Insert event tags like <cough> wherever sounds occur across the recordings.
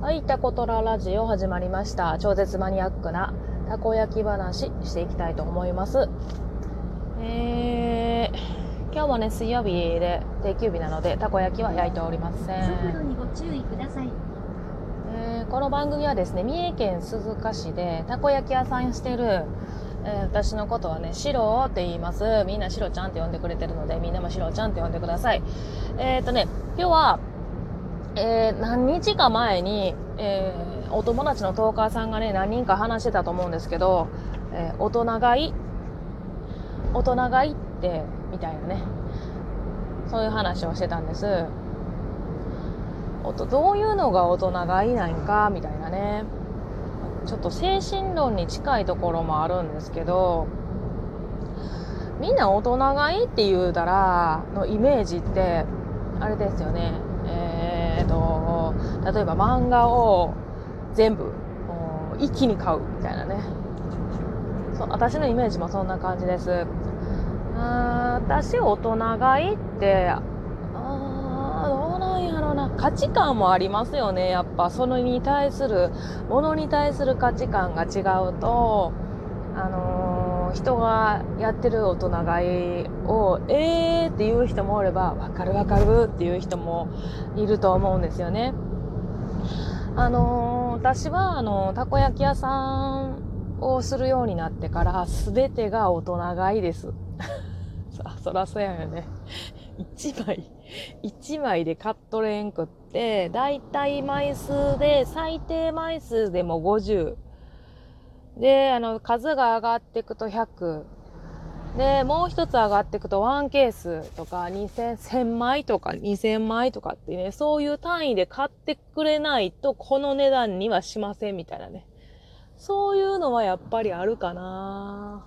はい、タコトララジオ始まりました。超絶マニアックなたこ焼き話していきたいと思います。えー、今日もね、水曜日で定休日なので、たこ焼きは焼いておりません。速度にご注意ください。えー、この番組はですね、三重県鈴鹿市でたこ焼き屋さんしてるえー、私のことはね、シロって言います。みんなシロちゃんって呼んでくれてるので、みんなもシロちゃんって呼んでください。えっ、ー、とね、今日は、えー、何日か前に、えー、お友達のトーカーさんがね、何人か話してたと思うんですけど、えー、大人買い、大人買いって、みたいなね、そういう話をしてたんです。おとどういうのが大人買いなんか、みたいなね。ちょっと精神論に近いところもあるんですけど、みんな大人買いって言うたら、のイメージって、あれですよね。えーと、例えば漫画を全部一気に買うみたいなね。そ私のイメージもそんな感じです。あ私大人買いってあどうなんやろな。価値観もありますよね。やっぱそのに対するものに対する価値観が違うとあのー、人がやってる大人買いを、えーって言う人もおれば、わかるわかるっていう人もいると思うんですよね。あのー、私は、あの、たこ焼き屋さんをするようになってから、すべてが大人買いです。<laughs> そそらそうやよね。1枚、1枚で買っとれんくって、だいたい枚数で、最低枚数でも50。で、あの、数が上がっていくと100。で、もう一つ上がっていくと1ケースとか2000、1000枚とか2000枚とかってね、そういう単位で買ってくれないとこの値段にはしませんみたいなね。そういうのはやっぱりあるかな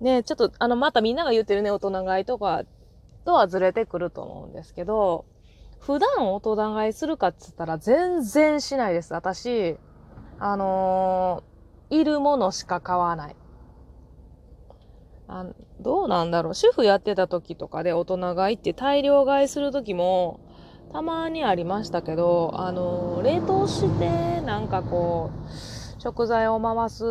ね、ちょっとあの、またみんなが言ってるね、大人買いとかとはずれてくると思うんですけど、普段大人買いするかっつったら全然しないです。私、あのー、いるものしか買わない。あどうなんだろう。主婦やってた時とかで大人買いって大量買いする時もたまにありましたけど、あのー、冷凍してなんかこう、食材を回す、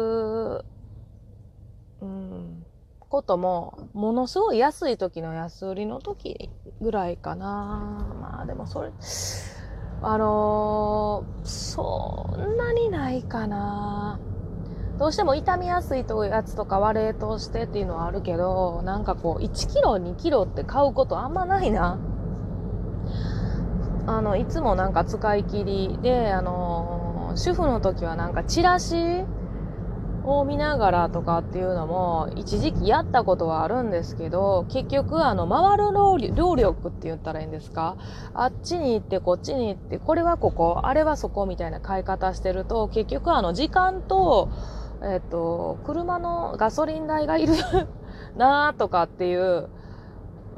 うん、ことも、ものすごい安い時の安売りの時ぐらいかな。まあでもそれ、あのー、そんなにないかな。どうしても傷みやすいとやつとかは冷凍してっていうのはあるけど、なんかこう、1キロ、2キロって買うことあんまないな。あの、いつもなんか使い切りで、あのー、主婦の時はなんかチラシを見ながらとかっていうのも一時期やったことはあるんですけど結局あの回る労力って言ったらいいんですか？あっちに行ってこっちに行ってこれはここあれはそこみたいな買い方してると結局あの時間とえっ、と車のガソリン代がいる <laughs> なとかっていう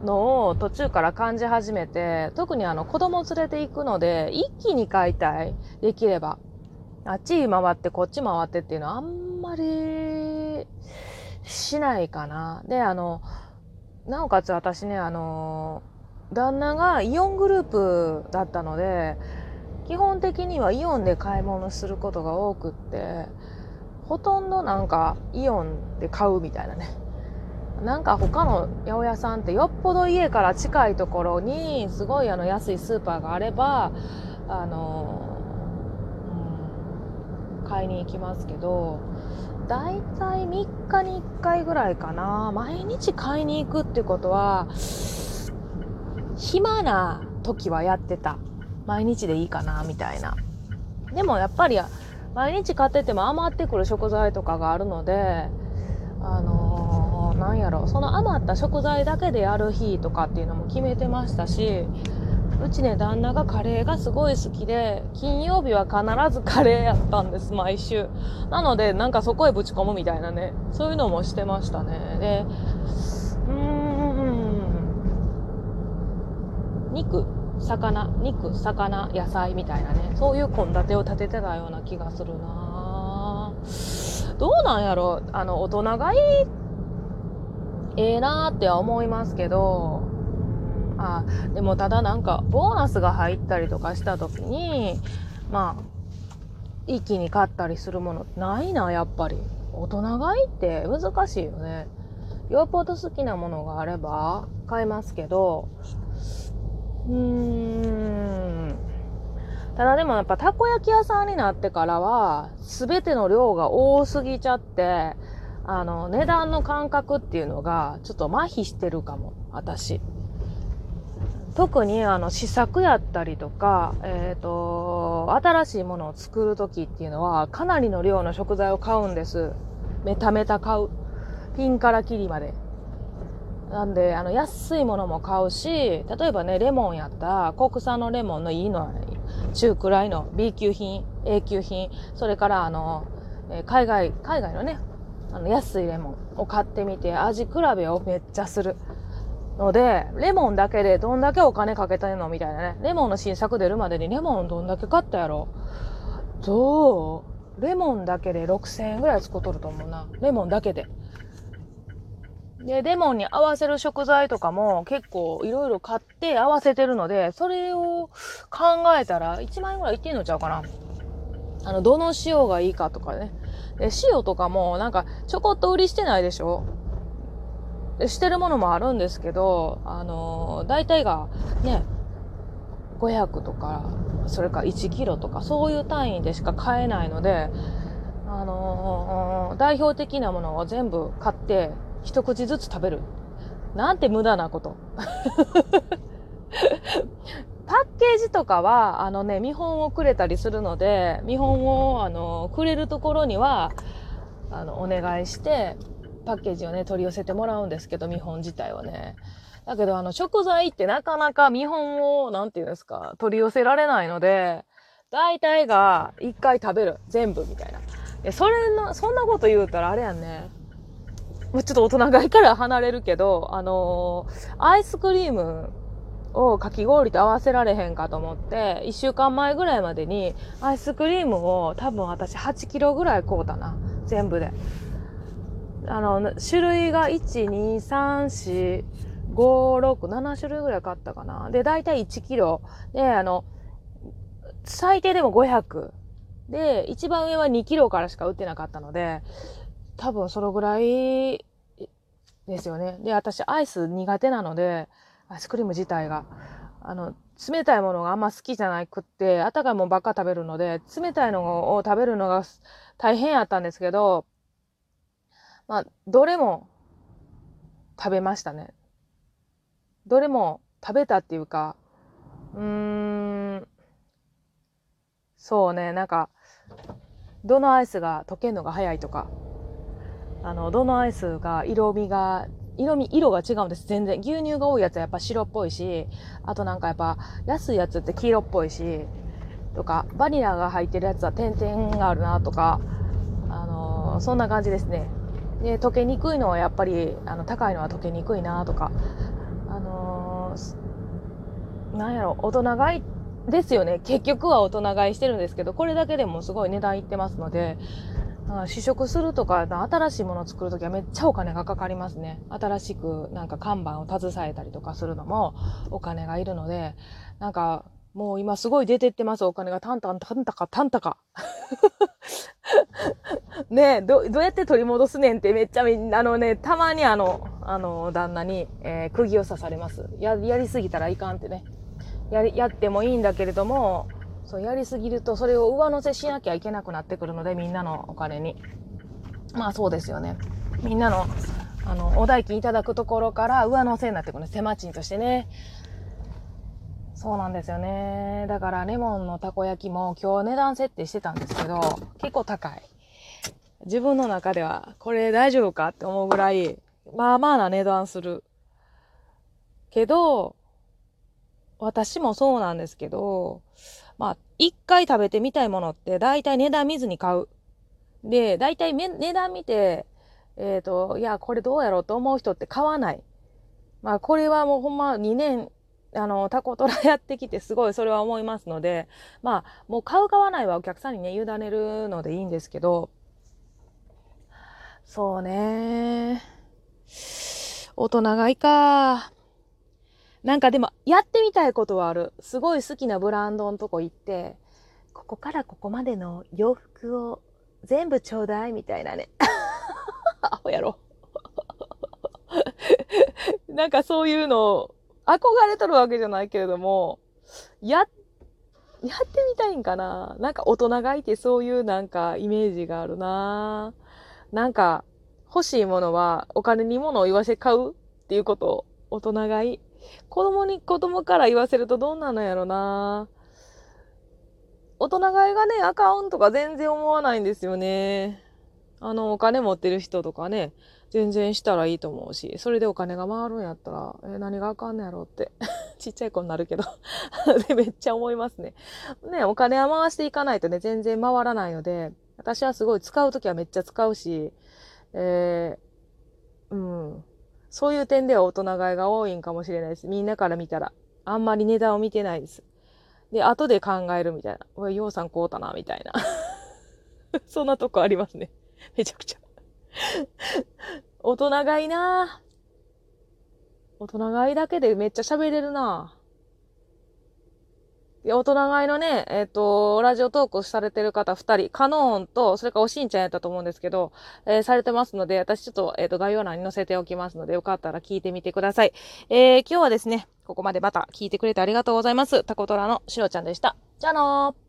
のを途中から感じ始めて特にあの子供連れて行くので一気に買いたい。できれば。あっち回ってこっち回ってっていうのはあんまりしないかな。で、あの、なおかつ私ね、あの、旦那がイオングループだったので、基本的にはイオンで買い物することが多くって、ほとんどなんかイオンで買うみたいなね。なんか他の八百屋さんってよっぽど家から近いところにすごいあの安いスーパーがあれば、あの、買いに行きますけどだいたい3日に1回ぐらいかな。毎日買いに行くってことは暇な時はやってた。毎日でいいかなみたいな。でもやっぱり毎日買ってても余ってくる食材とかがあるのであのー、なんやろその余った食材だけでやる日とかっていうのも決めてましたしうちね、旦那がカレーがすごい好きで、金曜日は必ずカレーやったんです、毎週。なので、なんかそこへぶち込むみたいなね、そういうのもしてましたね。で、うーん、肉、魚、肉、魚、野菜みたいなね、そういう献立を立ててたような気がするなどうなんやろあの、大人がいい、ええなーっては思いますけど、あでもただなんかボーナスが入ったりとかした時にまあ、一気に買ったりするものないな、やっぱり。大人買いって難しいよね。よっぽど好きなものがあれば買いますけど、うーん。ただでもやっぱたこ焼き屋さんになってからは、すべての量が多すぎちゃって、あの、値段の感覚っていうのがちょっと麻痺してるかも、私。特にあの試作やったりとか、えっ、ー、と、新しいものを作る時っていうのはかなりの量の食材を買うんです。メタメタ買う。ピンからキリまで。なんで、あの、安いものも買うし、例えばね、レモンやったら、国産のレモンのいいのは中くらいの B 級品、A 級品、それからあの、海外、海外のね、あの、安いレモンを買ってみて、味比べをめっちゃする。ので、レモンだけでどんだけお金かけたの？みたいなね。レモンの新作出るまでにレモンどんだけ買ったやろ？どう？レモンだけで6000円ぐらい使っとると思うな。レモンだけで。で、レモンに合わせる食材とかも結構いろいろ買って合わせてるので、それを考えたら1万円ぐらいいってんのちゃうかな。あの、どの塩がいいかとかね。で、塩とかもなんかちょこっと売りしてないでしょ？してるものもあるんですけど、あのー、大体がね、500とか、それか1キロとか、そういう単位でしか買えないので、あのー、代表的なものを全部買って、一口ずつ食べる。なんて無駄なこと。<laughs> パッケージとかは、あのね、見本をくれたりするので、見本を、あの、くれるところには、あの、お願いして、パッケージをね、取り寄せてもらうんですけど、見本自体はね。だけど、あの、食材ってなかなか見本を、なんていうんですか、取り寄せられないので、大体が一回食べる。全部みたいな。え、それの、そんなこと言うたらあれやんね。もうちょっと大人買いから離れるけど、あのー、アイスクリームをかき氷と合わせられへんかと思って、1週間前ぐらいまでにアイスクリームを多分私8キロぐらい買うたな。全部で。あの、種類が1、2、3、4、5、6、7種類ぐらい買ったかな。で、だいたい1キロ。で、あの、最低でも500。で、一番上は2キロからしか売ってなかったので、多分そのぐらいですよね。で、私アイス苦手なので、アイスクリーム自体が。あの、冷たいものがあんま好きじゃなくって、温かいものばっか食べるので、冷たいのを食べるのが大変やったんですけど、まあ、どれも食べましたね。どれも食べたっていうか、うーん、そうね、なんか、どのアイスが溶けるのが早いとか、あの、どのアイスが色味が、色味、色が違うんです、全然。牛乳が多いやつはやっぱ白っぽいし、あとなんかやっぱ安いやつって黄色っぽいし、とか、バニラが入ってるやつは点々があるなとか、あのー、そんな感じですね。で、溶けにくいのはやっぱり、あの、高いのは溶けにくいなとか、あのー、なんやろ、大人買いですよね。結局は大人買いしてるんですけど、これだけでもすごい値段いってますので、試食するとか、新しいものを作るときはめっちゃお金がかかりますね。新しくなんか看板を携えたりとかするのもお金がいるので、なんかもう今すごい出てってます、お金が。タンタン、タンタカ、タンタカ。<laughs> ねえ、ど、どうやって取り戻すねんってめっちゃみんな、あのね、たまにあの、あの、旦那に、えー、釘を刺されます。や、やりすぎたらいかんってね。やり、やってもいいんだけれども、そう、やりすぎると、それを上乗せしなきゃいけなくなってくるので、みんなのお金に。まあそうですよね。みんなの、あの、お代金いただくところから上乗せになってくるね。狭賃としてね。そうなんですよね。だから、レモンのたこ焼きも今日値段設定してたんですけど、結構高い。自分の中では、これ大丈夫かって思うぐらい、まあまあな値段する。けど、私もそうなんですけど、まあ、一回食べてみたいものって、大体値段見ずに買う。で、大体値段見て、えっ、ー、と、いや、これどうやろうと思う人って買わない。まあ、これはもうほんま2年、あの、タコトラやってきてすごいそれは思いますので、<laughs> まあ、もう買う買わないはお客さんにね、委ねるのでいいんですけど、そうね。大人がいいか。なんかでも、やってみたいことはある。すごい好きなブランドのとこ行って、ここからここまでの洋服を全部ちょうだいみたいなね。<laughs> アホやろ。<laughs> なんかそういうの、憧れとるわけじゃないけれども、や、やってみたいんかな。なんか大人がいてそういうなんかイメージがあるな。なんか欲しいものはお金に物を言わせ買うっていうこと。を大人がい。い。子供に、子供から言わせるとどんなのやろな。大人買いがね、あかんとか全然思わないんですよね。あの、お金持ってる人とかね、全然したらいいと思うし、それでお金が回るんやったら、え何があかんのやろって。<laughs> ちっちゃい子になるけど <laughs> で、めっちゃ思いますね。ね、お金は回していかないとね、全然回らないので、私はすごい使うときはめっちゃ使うし、えー、うん。そういう点では大人買いが多いんかもしれないです。みんなから見たら。あんまり値段を見てないです。で、後で考えるみたいな。おい、ようさんこうたな、みたいな。<laughs> そんなとこありますね。めちゃくちゃ <laughs> 大人買いな大人買いだけでめっちゃ喋れるな大人買いのね、えっ、ー、と、ラジオトークされてる方二人、カノーンと、それからおしんちゃんやったと思うんですけど、えー、されてますので、私ちょっと、えっ、ー、と、概要欄に載せておきますので、よかったら聞いてみてください。えー、今日はですね、ここまでまた聞いてくれてありがとうございます。タコトラのしろちゃんでした。じゃあのー。